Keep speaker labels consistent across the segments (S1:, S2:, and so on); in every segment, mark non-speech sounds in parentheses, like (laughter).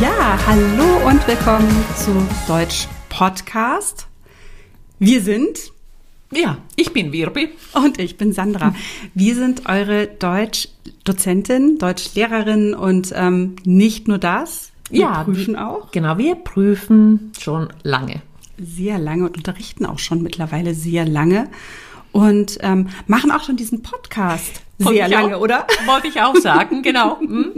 S1: Ja, hallo und willkommen zu Deutsch Podcast. Wir sind
S2: Ja, ich bin Wirbi.
S1: und ich bin Sandra. Wir sind eure Deutschdozentin, Deutschlehrerin und ähm, nicht nur das, wir
S2: ja,
S1: prüfen auch
S2: Genau, wir prüfen schon lange.
S1: sehr lange und unterrichten auch schon mittlerweile sehr lange und ähm, machen auch schon diesen Podcast sehr lange,
S2: auch,
S1: oder?
S2: Wollte ich auch sagen, genau. (laughs) Hm?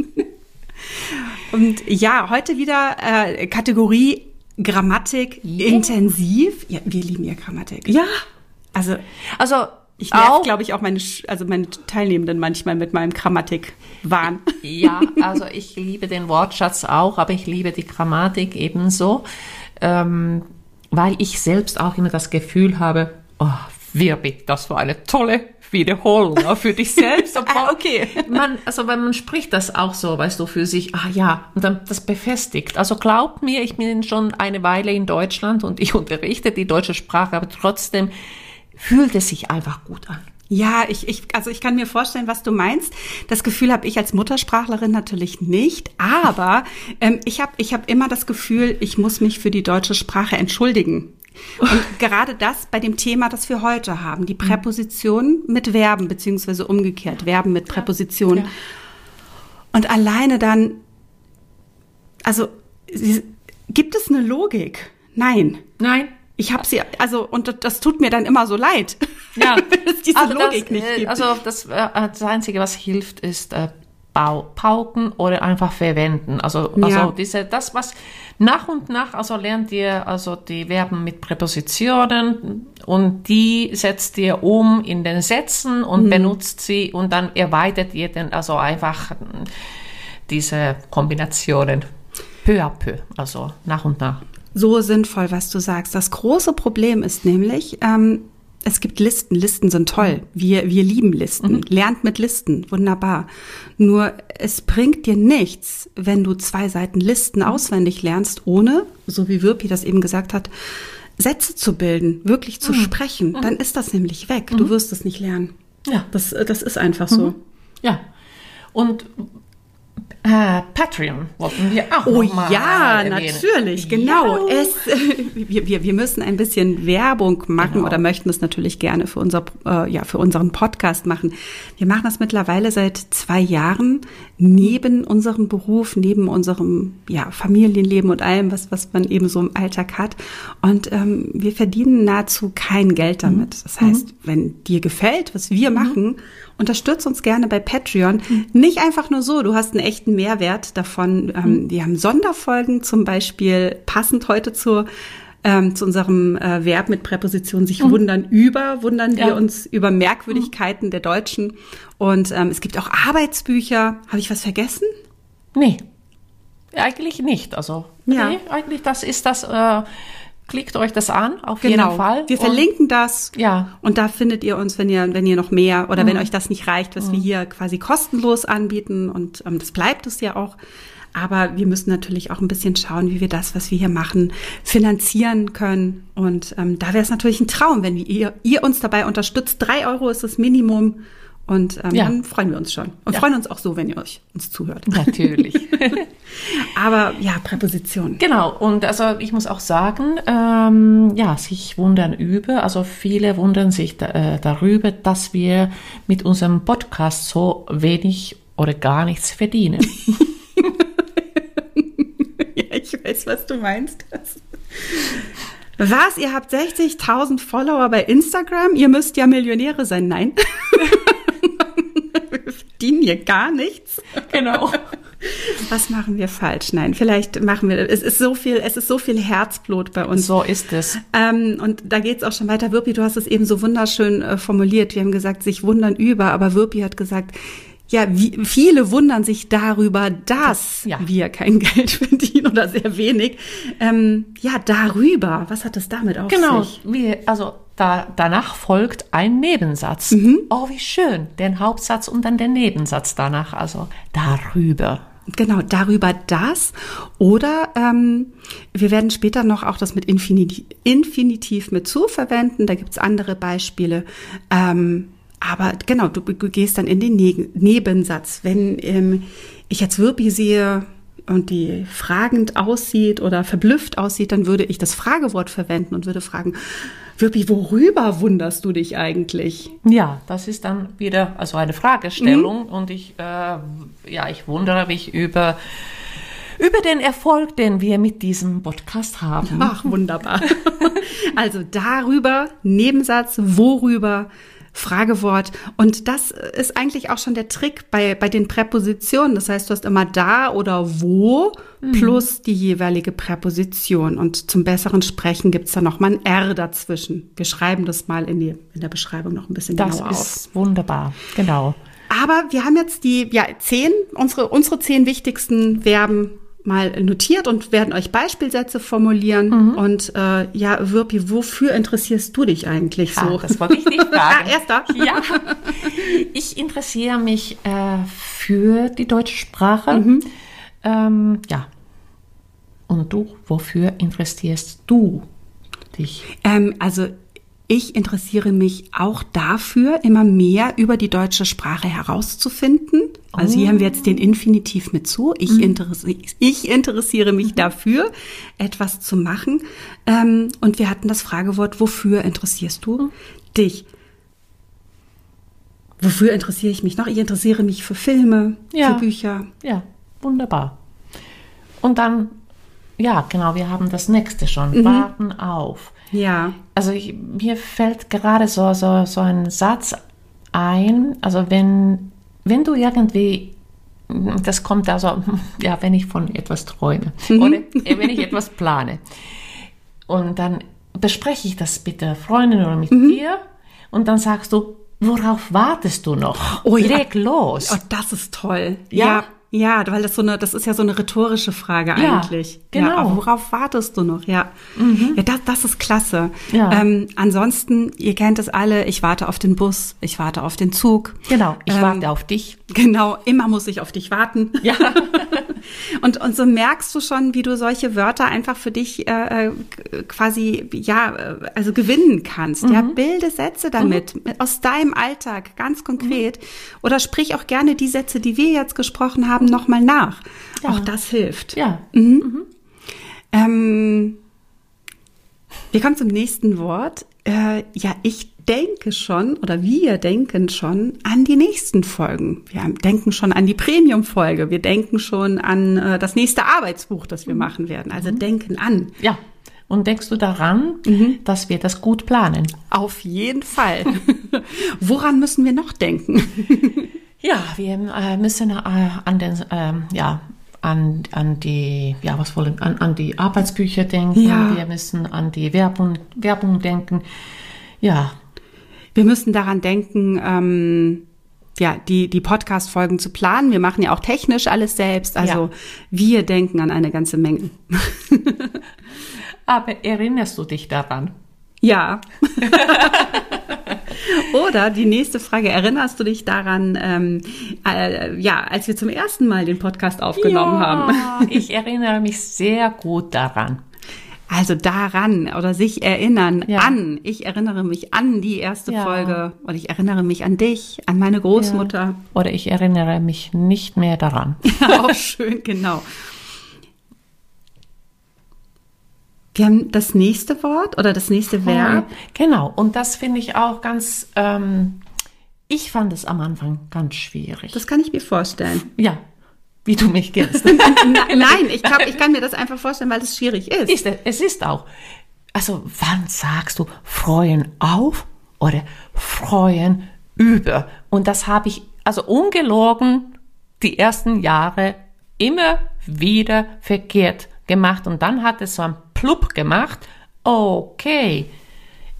S1: Und ja, heute wieder äh, Kategorie Grammatik intensiv. Ja, wir lieben ja Grammatik.
S2: Ja,
S1: Also
S2: also
S1: ich nerv, glaube ich, auch meine, also meine Teilnehmenden manchmal mit meinem Grammatik-Wahn.
S2: ja, (laughs) also ich liebe den Wortschatz auch, aber ich liebe die Grammatik ebenso, ähm, weil ich selbst auch immer das Gefühl habe, oh, Wirbi, das war eine tolle Wiederholung auch für dich selbst. (laughs) Obwohl
S1: Ah, okay.
S2: Man, also weil man spricht das auch so, weißt du, für sich, ah ja, und dann das befestigt. Also glaubt mir, ich bin schon eine Weile in Deutschland und ich unterrichte die deutsche Sprache, aber trotzdem fühlt es sich einfach gut an.
S1: Ja, ich, ich, also ich kann mir vorstellen, was du meinst. Das Gefühl habe ich als Muttersprachlerin natürlich nicht, aber ähm, ich habe ich hab immer das Gefühl, ich muss mich für die deutsche Sprache entschuldigen. Und gerade das bei dem Thema, das wir heute haben, die Präposition mit Verben, beziehungsweise umgekehrt, Verben mit Präpositionen.
S2: Ja.
S1: Und alleine dann, also gibt es eine Logik? Nein.
S2: Nein,
S1: Ich habe sie, also, und das, tut mir dann immer so leid,
S2: Ja, (laughs)
S1: wenn es diese
S2: also
S1: Logik
S2: das,
S1: nicht
S2: äh,
S1: gibt.
S2: Also das, äh, das Einzige, was hilft, ist äh, pauken oder einfach verwenden. Also, also
S1: Ja.
S2: diese, das, was nach und nach, also lernt ihr also die Verben mit Präpositionen und die setzt ihr um in den Sätzen und
S1: Mhm.
S2: benutzt sie und dann erweitert ihr dann also einfach diese Kombinationen peu à peu, also nach und nach.
S1: so sinnvoll, was du sagst. Das große Problem ist nämlich, ähm, es gibt Listen. Listen sind toll. Wir, wir lieben Listen. Lernt mit Listen. Wunderbar. Nur es bringt dir nichts, wenn du zwei Seiten Listen auswendig lernst, ohne, so wie Wirpi das eben gesagt hat, Sätze zu bilden, wirklich zu sprechen. Dann ist das nämlich weg. Du wirst es nicht lernen.
S2: Ja.
S1: Das, äh, das ist einfach so.
S2: Ja. Und äh, Patreon wollten wir auch
S1: Oh
S2: mal
S1: ja, natürlich, genau.
S2: Ja.
S1: Es, (laughs) wir, wir, wir müssen ein bisschen Werbung machen
S2: Genau.
S1: oder möchten es natürlich gerne für, unser, äh, ja, für unseren Podcast machen. Wir machen das mittlerweile seit zwei Jahren neben unserem Beruf, neben unserem ja, Familienleben und allem, was, was man eben so im Alltag hat. Und ähm, wir verdienen nahezu kein Geld damit. Das heißt, wenn dir gefällt, was wir machen, unterstütz uns gerne bei Patreon. Nicht einfach nur so, du hast einen echten Mehrwert davon. Ähm, wir haben Sonderfolgen zum Beispiel passend heute zu, ähm, zu unserem äh, Verb mit Präposition sich wundern über, wundern wir
S2: Ja.
S1: uns über Merkwürdigkeiten der Deutschen. Und ähm, es gibt auch Arbeitsbücher. Habe ich was vergessen?
S2: Nee, eigentlich nicht. Also,
S1: Ja.
S2: nee, eigentlich das ist das, äh, klickt euch das an, auf jeden Fall.
S1: Genau. Wir
S2: Und-
S1: verlinken das.
S2: Ja.
S1: Und da findet ihr uns, wenn ihr, wenn ihr noch mehr oder wenn euch das nicht reicht, was wir hier quasi kostenlos anbieten. Und ähm, das bleibt es ja auch. Aber wir müssen natürlich auch ein bisschen schauen, wie wir das, was wir hier machen, finanzieren können. Und ähm, da wäre es natürlich ein Traum, wenn ihr, ihr uns dabei unterstützt. Drei Euro ist das Minimum. Und ähm,
S2: Ja.
S1: dann freuen wir uns schon. Und
S2: Ja.
S1: freuen uns auch so, wenn ihr euch uns zuhört.
S2: Natürlich. (laughs)
S1: Aber ja, Präposition.
S2: Genau, und also ich muss auch sagen, ähm, ja, sich wundern über, also viele wundern sich da, äh, darüber, dass wir mit unserem Podcast so wenig oder gar nichts verdienen. (laughs) (laughs)
S1: Ja, ich weiß, was du meinst. Was? Ihr habt 60.000 Follower bei Instagram? Ihr müsst ja Millionäre sein. Nein. Hier gar nichts. (laughs)
S2: genau.
S1: Was machen wir falsch? Nein, vielleicht machen wir, es ist so viel, es ist so viel Herzblut bei uns.
S2: So ist es.
S1: Ähm, und da geht's auch schon weiter. Wirpi, du hast es eben so wunderschön äh, formuliert. Wir haben gesagt, sich wundern über, aber Wirpi hat gesagt, ja, wie, viele wundern sich darüber, dass
S2: Ja.
S1: wir kein (laughs) Geld verdienen oder sehr wenig. Ähm, ja, darüber. Was hat es damit auf
S2: Genau,
S1: sich?
S2: wie, also da, danach folgt ein Nebensatz. Oh, wie schön. Den Hauptsatz und dann der Nebensatz danach, also darüber.
S1: Genau, darüber das. Oder ähm, wir werden später noch auch das mit Infinitiv, Infinitiv mit zu verwenden. Da gibt's andere Beispiele. Ähm, aber genau, du, du gehst dann in den ne Nebensatz. Wenn ähm, ich jetzt Wirbi sehe, und die fragend aussieht oder verblüfft aussieht, dann würde ich das Fragewort verwenden und würde fragen, Wirpi, worüber wunderst du dich eigentlich?
S2: Ja, das ist dann wieder also eine Fragestellung mhm. und ich, äh, ja, ich wundere mich über über den Erfolg, den wir mit diesem Podcast haben.
S1: Ach, wunderbar. (laughs) also darüber, Nebensatz, worüber, Fragewort. Und das ist eigentlich auch schon der Trick bei, bei den Präpositionen. Das heißt, du hast immer da oder wo mhm. plus die jeweilige Präposition. Und zum besseren Sprechen gibt's da noch mal ein R dazwischen. Wir schreiben das mal in, die, in der Beschreibung noch ein bisschen
S2: das
S1: genauer
S2: auf. Das ist wunderbar, genau.
S1: Aber wir haben jetzt die ja, zehn, unsere, unsere zehn wichtigsten Verben mal notiert und werden euch Beispielsätze formulieren. Mhm. Und äh, ja, Wirpi, wofür interessierst du dich eigentlich so?
S2: Ah, das wollte ich nicht (laughs) fragen.
S1: Erster.
S2: Ja, ich interessiere mich äh, für die deutsche Sprache. Mhm. Ähm, ja. Und du, wofür interessierst du dich?
S1: Ähm, also ich interessiere mich auch dafür, immer mehr über die deutsche Sprache herauszufinden. Also hier haben wir jetzt den Infinitiv mit zu. Ich, mhm. interessiere, ich interessiere mich mhm. dafür, etwas zu machen. Ähm, und wir hatten das Fragewort, wofür interessierst du mhm. dich? Wofür interessiere ich mich noch? Ich interessiere mich für Filme, ja. für Bücher.
S2: Ja, wunderbar. Und dann, ja, genau, wir haben das nächste schon. Mhm. Warten auf.
S1: Ja.
S2: Also ich, mir fällt gerade so, so, so ein Satz ein, also wenn, wenn du irgendwie, das kommt also, (laughs) ja, wenn ich von etwas träume mhm. oder wenn ich etwas plane und dann bespreche ich das mit der Freundin oder mit mhm. dir und dann sagst du, worauf wartest du noch?
S1: Oh, Leg ja. los. Oh, das ist toll.
S2: Ja. ja.
S1: Ja, weil das so eine, das ist ja so eine rhetorische Frage ja, eigentlich.
S2: Genau.
S1: Ja, worauf wartest du noch? Ja, mhm. ja, das, das ist klasse. Ja. Ähm, ansonsten, ihr kennt es alle. Ich warte auf den Bus, ich warte auf den Zug.
S2: Genau, ich ähm, warte auf dich.
S1: Genau, immer muss ich auf dich warten.
S2: Ja. (laughs)
S1: und und so merkst du schon, wie du solche Wörter einfach für dich äh, äh quasi ja, äh, also gewinnen kannst. Mhm. Ja, bilde Sätze damit mhm. aus deinem Alltag ganz konkret. Mhm. Oder sprich auch gerne die Sätze, die wir jetzt gesprochen haben haben, nochmal nach. Ja. Auch das hilft.
S2: Ja.
S1: Mhm. Mhm. Ähm, wir kommen zum nächsten Wort. Äh, ja, ich denke schon oder wir denken schon an die nächsten Folgen. Wir denken schon an die Premium-Folge. Wir denken schon an äh, das nächste Arbeitsbuch, das wir mhm. machen werden. Also mhm. denken an.
S2: Ja. Und denkst du daran, mhm. dass wir das gut planen?
S1: Auf jeden Fall. (laughs) Woran müssen wir noch denken? (laughs)
S2: Ja, wir äh, müssen äh, an den, äh, ja, an, an die, ja, was wollen, an, an die Arbeitsbücher denken. Ja. Wir müssen an die Werbung, Werbung denken. Ja.
S1: Wir müssen daran denken, ähm, ja, die, die Podcast-Folgen zu planen. Wir machen ja auch technisch alles selbst. Also ja. wir denken an eine ganze Menge. (laughs)
S2: Aber erinnerst du dich daran?
S1: Ja. (laughs) Oder die nächste Frage, erinnerst du dich daran, ähm, äh, ja, als wir zum ersten Mal den Podcast aufgenommen
S2: ja,
S1: haben? (laughs)
S2: ich erinnere mich sehr gut daran.
S1: Also daran oder sich erinnern ja. an. Ich erinnere mich an die erste ja. Folge oder ich erinnere mich an dich, an meine Großmutter. Ja.
S2: Oder ich erinnere mich nicht mehr daran. (laughs)
S1: Auch schön, genau. Wir haben das nächste Wort oder das nächste Verb.
S2: Genau, und das finde ich auch ganz, ähm, ich fand es am Anfang ganz schwierig.
S1: Das kann ich mir vorstellen.
S2: Ja, wie du mich kennst. (laughs) (laughs)
S1: Nein, ich, glaub, ich kann mir das einfach vorstellen, weil es schwierig ist.
S2: ist. Es ist auch. Also, wann sagst du freuen auf oder freuen über? Und das habe ich, also ungelogen, die ersten Jahre immer wieder verkehrt gemacht. Und dann hat es so ein plupp gemacht. Okay,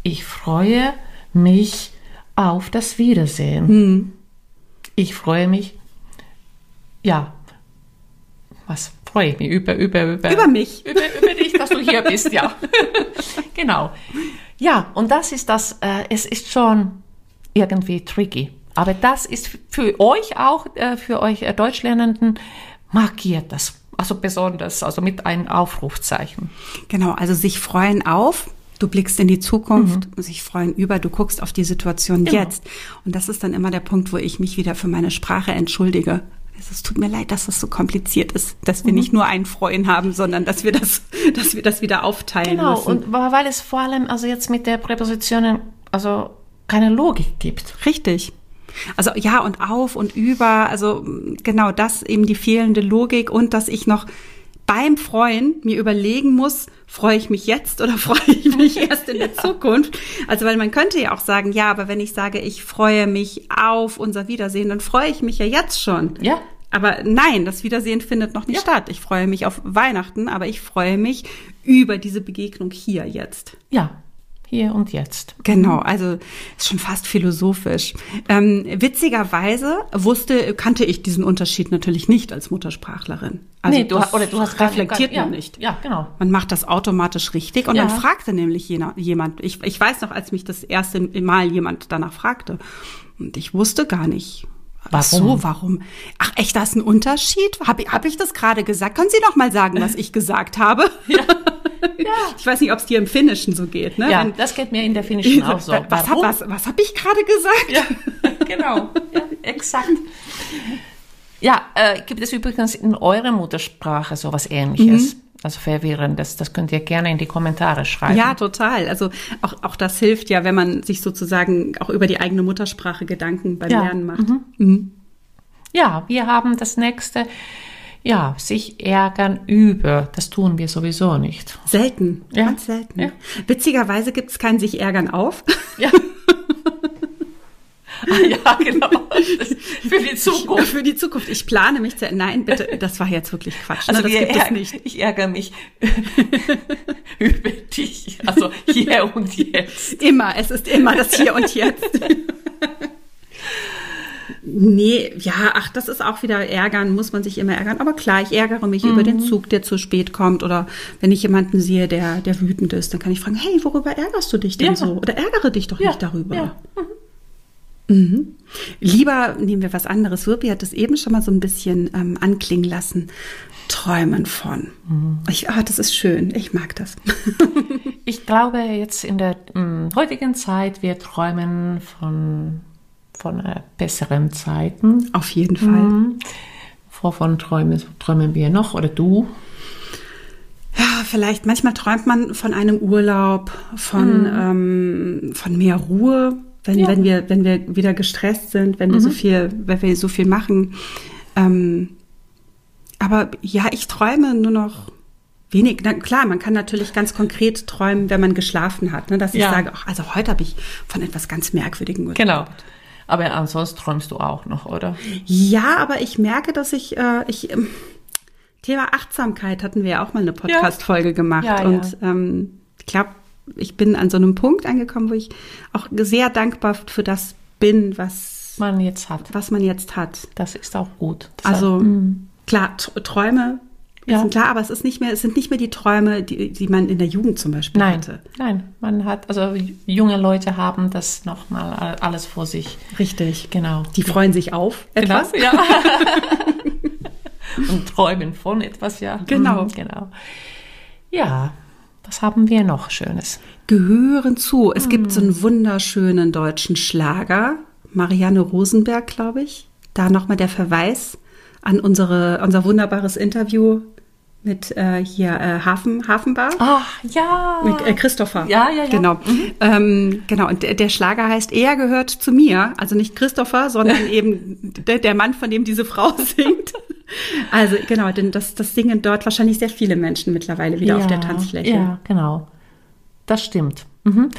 S2: ich freue mich auf das Wiedersehen. Hm. Ich freue mich, ja, was freue ich mich über, über, über,
S1: über mich. (laughs)
S2: Über, über dich, dass du hier bist, ja. (laughs) genau. Ja, und das ist das, äh, es ist schon irgendwie tricky. Aber das ist für euch auch, äh, für euch äh, Deutschlernenden, markiert das also besonders, also mit einem Aufrufzeichen.
S1: Genau, also sich freuen auf, du blickst in die Zukunft, mhm. sich freuen über, du guckst auf die Situation genau. jetzt. Und das ist dann immer der Punkt, wo ich mich wieder für meine Sprache entschuldige. Also es tut mir leid, dass das so kompliziert ist, dass wir mhm. nicht nur einen Freund haben, sondern dass wir das, (laughs) dass wir das wieder aufteilen genau, müssen.
S2: Genau, und weil es vor allem also jetzt mit der Präpositionen also keine Logik gibt.
S1: Richtig. Also ja und auf und über, also genau das eben die fehlende Logik und dass ich noch beim Freuen mir überlegen muss, freue ich mich jetzt oder (laughs) freue ich mich (laughs) erst in der Zukunft? Also, weil man könnte ja auch sagen, ja, aber wenn ich sage, ich freue mich auf unser Wiedersehen, dann freue ich mich ja jetzt schon.
S2: Ja.
S1: Aber nein, das Wiedersehen findet noch nicht ja. statt. Ich freue mich auf Weihnachten, aber ich freue mich über diese Begegnung hier jetzt.
S2: Ja, hier und jetzt.
S1: Genau, also ist schon fast philosophisch. Ähm, witzigerweise wusste, kannte ich diesen Unterschied natürlich nicht als Muttersprachlerin. Also
S2: nee, du, oder du hast
S1: reflektiert
S2: gar,
S1: man nicht.
S2: Ja, genau.
S1: Man macht das automatisch richtig und ja. dann fragte nämlich jemand, ich, ich weiß noch, als mich das erste Mal jemand danach fragte und ich wusste gar nicht, Warum? Ach so, warum? Ach echt, das ist ein Unterschied? Habe hab ich das gerade gesagt? Können Sie noch mal sagen, was ich gesagt habe? Ja. (laughs) ja. Ich weiß nicht, ob es dir im Finnischen so geht. Ne?
S2: Ja, Wenn, das geht mir in der Finnischen auch so.
S1: Was habe was, was hab ich gerade gesagt?
S2: Ja, (laughs) genau. Ja, exakt. Ja, äh, gibt es übrigens in eurer Muttersprache sowas Ähnliches? Mhm. Also verwirrendes. Das könnt ihr gerne in die Kommentare schreiben.
S1: Ja, total. Also auch, auch das hilft ja, wenn man sich sozusagen auch über die eigene Muttersprache Gedanken beim ja. Lernen macht. Mhm. Mhm.
S2: Ja, wir haben das nächste. Ja, sich ärgern über. Das tun wir sowieso nicht.
S1: Selten. Ja. Ganz selten. Ja. Witzigerweise gibt es kein sich ärgern auf.
S2: Ja. (laughs) (laughs) ja, genau. (laughs) Zukunft.
S1: Ich, für die Zukunft. Ich plane mich zu. Nein, bitte, das war jetzt wirklich Quatsch.
S2: Also ne? das gibt es nicht. Ich ärgere mich (laughs) über dich. Also hier und jetzt.
S1: Immer, es ist immer das Hier und Jetzt. (laughs) Nee, ja, ach, das ist auch wieder ärgern, muss man sich immer ärgern. Aber klar, ich ärgere mich mhm. über den mhm. Zug, der zu spät kommt. Oder wenn ich jemanden sehe, der, der wütend ist, dann kann ich fragen, hey, worüber ärgerst du dich denn ja. so? Oder ärgere dich doch ja. nicht darüber. Ja. Mhm. Mhm. Lieber nehmen wir was anderes. Wirpi hat es eben schon mal so ein bisschen ähm, anklingen lassen. Träumen von. Mhm. Ich, ah, das ist schön. Ich mag das. (laughs)
S2: ich glaube, jetzt in der ähm, heutigen Zeit, wir träumen von, von äh, besseren Zeiten.
S1: Auf jeden Fall. Mhm.
S2: Wovon träumen, träumen wir noch? Oder du?
S1: Ja, vielleicht manchmal träumt man von einem Urlaub, von, mhm. ähm, von mehr Ruhe, wenn, ja. wenn, wir, wenn wir wieder gestresst sind, wenn wir so mhm. viel, wenn wir so viel machen. Ähm, aber ja, ich träume nur noch wenig. Na, klar, man kann natürlich ganz konkret träumen, wenn man geschlafen hat. Ne? Dass ja. ich sage, ach, also heute habe ich von etwas ganz Merkwürdigem
S2: geträumt. Genau. Aber ansonsten träumst du auch noch, oder?
S1: Ja, aber ich merke, dass ich, äh, ich ähm, Thema Achtsamkeit hatten wir ja auch mal eine Podcast-Folge gemacht. Ja, und ähm, ich glaube, ich bin an so einem Punkt angekommen, wo ich auch sehr dankbar für das bin, was
S2: man jetzt hat.
S1: Was man jetzt hat.
S2: Das ist auch gut.
S1: Das also hat, mm. klar, Träume ja. sind klar, aber es ist nicht mehr, es sind nicht mehr die Träume, die, die man in der Jugend zum Beispiel
S2: nein,
S1: hatte.
S2: Nein, man hat, also junge Leute haben das nochmal alles vor sich.
S1: Richtig.
S2: Genau.
S1: Die freuen sich auf
S2: genau, etwas. Genau, ja. (laughs) Und träumen von etwas, ja.
S1: Genau.
S2: Mhm, genau. Ja, was haben wir noch Schönes?
S1: Gehören zu. Es hm. gibt so einen wunderschönen deutschen Schlager. Marianne Rosenberg, glaube ich. Da nochmal der Verweis an unsere, unser wunderbares Interview mit äh, hier äh, Hafen, Hafenbar.
S2: Ach, ja.
S1: Mit äh, Christopher.
S2: Ja, ja, ja.
S1: Genau. Mhm. Ähm, genau. Und der, der, Schlager heißt Er gehört zu mir. Also nicht Christopher, sondern (laughs) eben der, der Mann, von dem diese Frau (laughs) singt. Also genau, denn das, das singen dort wahrscheinlich sehr viele Menschen mittlerweile wieder
S2: ja,
S1: auf der Tanzfläche.
S2: Ja, genau. Das stimmt. Mhm.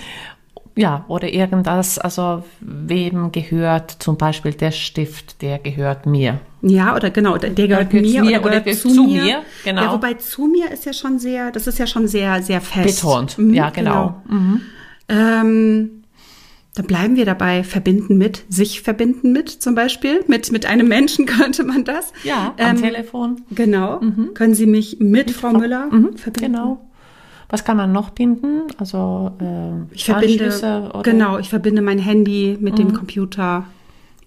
S2: Ja, oder irgendwas, also wem gehört zum Beispiel der Stift, der gehört mir.
S1: Ja, oder genau, der gehört mir, mir oder,
S2: oder gehört zu, zu mir. mir.
S1: Genau. Ja, wobei zu mir ist ja schon sehr, das ist ja schon sehr, sehr fest.
S2: Betont, mhm, ja, genau. genau. Mhm.
S1: Ähm, da bleiben wir dabei, verbinden mit, sich verbinden mit zum Beispiel. Mit, mit einem Menschen (laughs) könnte man das.
S2: Ja, am ähm, Telefon.
S1: Genau. Mhm. Können Sie mich mit, mit Frau, Frau Müller mhm,
S2: verbinden? Genau. Was kann man noch binden? Also
S1: äh, ich verbinde, oder? genau, ich verbinde mein Handy mit mhm. dem Computer.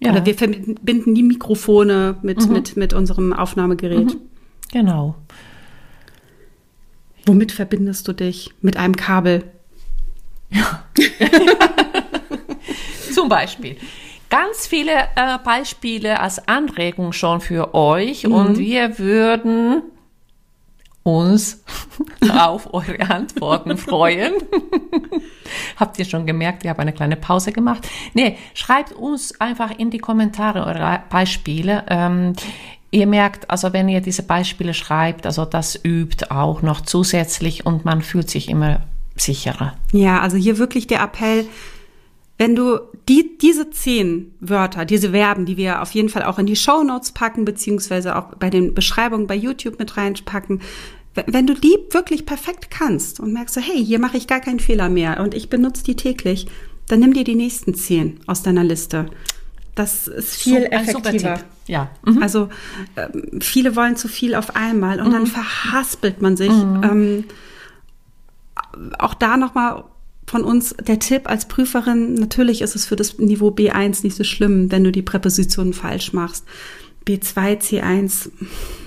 S1: Ja. Oder wir verbinden die Mikrofone mit, mhm. mit, mit unserem Aufnahmegerät. Mhm.
S2: Genau.
S1: Womit verbindest du dich? Mit einem Kabel.
S2: Ja. (laughs) Zum Beispiel. ganz viele äh, Beispiele als Anregung schon für euch und wir würden uns (laughs) auf eure Antworten freuen. (laughs) Habt ihr schon gemerkt, ich habe eine kleine Pause gemacht? Nee, schreibt uns einfach in die Kommentare eure Beispiele. Ähm, ihr merkt, also wenn ihr diese Beispiele schreibt, also das übt auch noch zusätzlich und man fühlt sich immer sicherer.
S1: Ja, also hier wirklich der Appell, wenn du die, diese zehn Wörter, diese Verben, die wir auf jeden Fall auch in die Show Notes packen, beziehungsweise auch bei den Beschreibungen bei YouTube mit reinpacken, wenn du die wirklich perfekt kannst und merkst so, hey, hier mache ich gar keinen Fehler mehr und ich benutze die täglich, dann nimm dir die nächsten zehn aus deiner Liste. Das ist viel effektiver.
S2: Ja.
S1: Mhm. Also ähm, viele wollen zu viel auf einmal und mhm. dann verhaspelt man sich. Mhm. Ähm, auch da nochmal von uns der Tipp als Prüferin, natürlich ist es für das Niveau B1 nicht so schlimm, wenn du die Präpositionen falsch machst. B2, C1,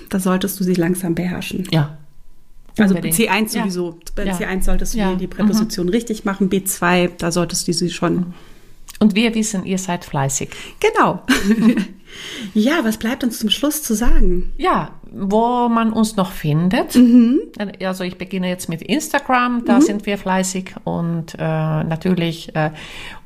S1: da solltest du sie langsam beherrschen.
S2: Ja.
S1: Also C1 sowieso. Ja. Bei C1 solltest du ja. die Präposition mhm. richtig machen. B2, da solltest du sie schon.
S2: Und wir wissen, ihr seid fleißig.
S1: Genau. (laughs) ja, was bleibt uns zum Schluss zu sagen?
S2: Ja, wo man uns noch findet. Mhm. Also ich beginne jetzt mit Instagram, da mhm. sind wir fleißig und äh, natürlich äh,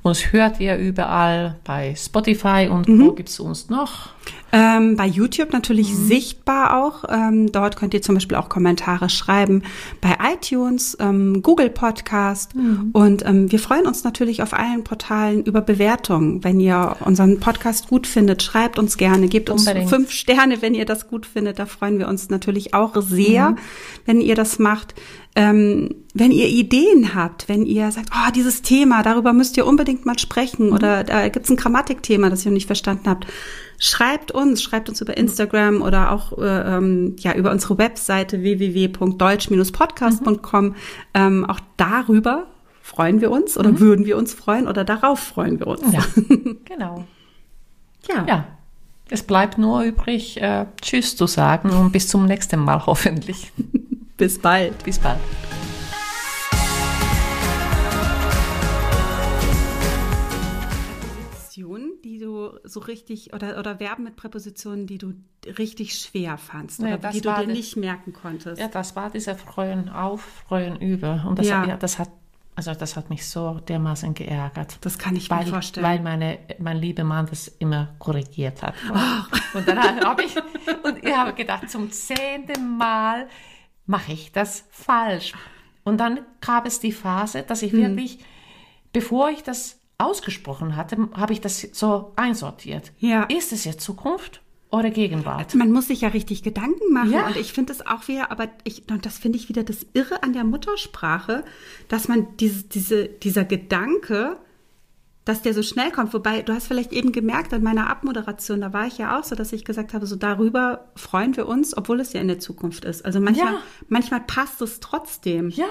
S2: uns hört ihr überall bei Spotify und mhm. wo gibt's uns noch?
S1: Ähm, bei YouTube natürlich mhm. sichtbar auch. Ähm, dort könnt ihr zum Beispiel auch Kommentare schreiben. Bei iTunes, ähm, Google Podcast. Mhm. Und ähm, wir freuen uns natürlich auf allen Portalen über Bewertungen. Wenn ihr unseren Podcast gut findet, schreibt uns gerne, gebt uns Unbedingt. fünf Sterne, wenn ihr das gut findet. Da freuen wir uns natürlich auch sehr, mhm. wenn ihr das macht. Ähm, wenn ihr Ideen habt, wenn ihr sagt, oh, dieses Thema, darüber müsst ihr unbedingt mal sprechen mhm. oder da gibt's ein Grammatikthema, das ihr nicht verstanden habt, schreibt uns, schreibt uns über Instagram oder auch äh, ähm, ja über unsere Webseite www.deutsch-podcast.com. Mhm. Ähm, auch darüber freuen wir uns oder mhm. würden wir uns freuen oder darauf freuen wir uns.
S2: Ja, (laughs) genau. ja. ja. Es bleibt nur übrig, äh, Tschüss zu sagen und bis zum nächsten Mal (laughs) hoffentlich.
S1: bis bald.
S2: Bis bald.
S1: die du so richtig oder oder Verben mit Präpositionen, die du richtig schwer fandst
S2: nee,
S1: oder die du dir nicht merken konntest.
S2: Ja, das war dieser Freuen auf, Freuen über und das, ja. ja. das hat also das hat mich so dermaßen geärgert.
S1: Das kann ich
S2: weil,
S1: mir vorstellen.
S2: Weil meine, mein lieber Mann das immer korrigiert hat. Oh. Und dann habe ich, und ich habe gedacht, zum zehnten Mal mache ich das falsch. Und dann gab es die Phase, dass ich hm. wirklich, bevor ich das ausgesprochen hatte, habe ich das so einsortiert. Ja. Ist es jetzt Zukunft oder Gegenwart?
S1: Man muss sich ja richtig Gedanken machen. Ja. Und ich finde es auch wieder, aber ich, und das finde ich wieder das Irre an der Muttersprache, dass man diese, diese, dieser Gedanke, dass der so schnell kommt. Wobei, du hast vielleicht eben gemerkt an meiner Abmoderation, da war ich ja auch so, dass ich gesagt habe, so darüber freuen wir uns, obwohl es ja in der Zukunft ist. Also manchmal, ja. manchmal passt es trotzdem.
S2: Ja.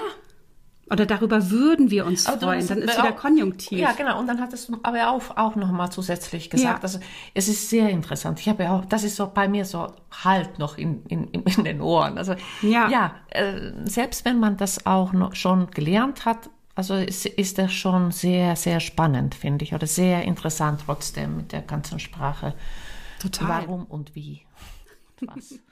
S1: Oder darüber würden wir uns aber freuen. Dann ist wieder Konjunktiv.
S2: Ja, genau. Und dann hat es aber auch, auch nochmal zusätzlich gesagt. Ja. Also es ist sehr interessant. Ich habe ja auch, das ist so bei mir so halt noch in, in, in den Ohren. Also ja, ja äh, selbst wenn man das auch noch schon gelernt hat, also ist, ist das schon sehr, sehr spannend, finde ich. Oder sehr interessant trotzdem mit der ganzen Sprache.
S1: Total.
S2: Warum und wie. Was. (laughs)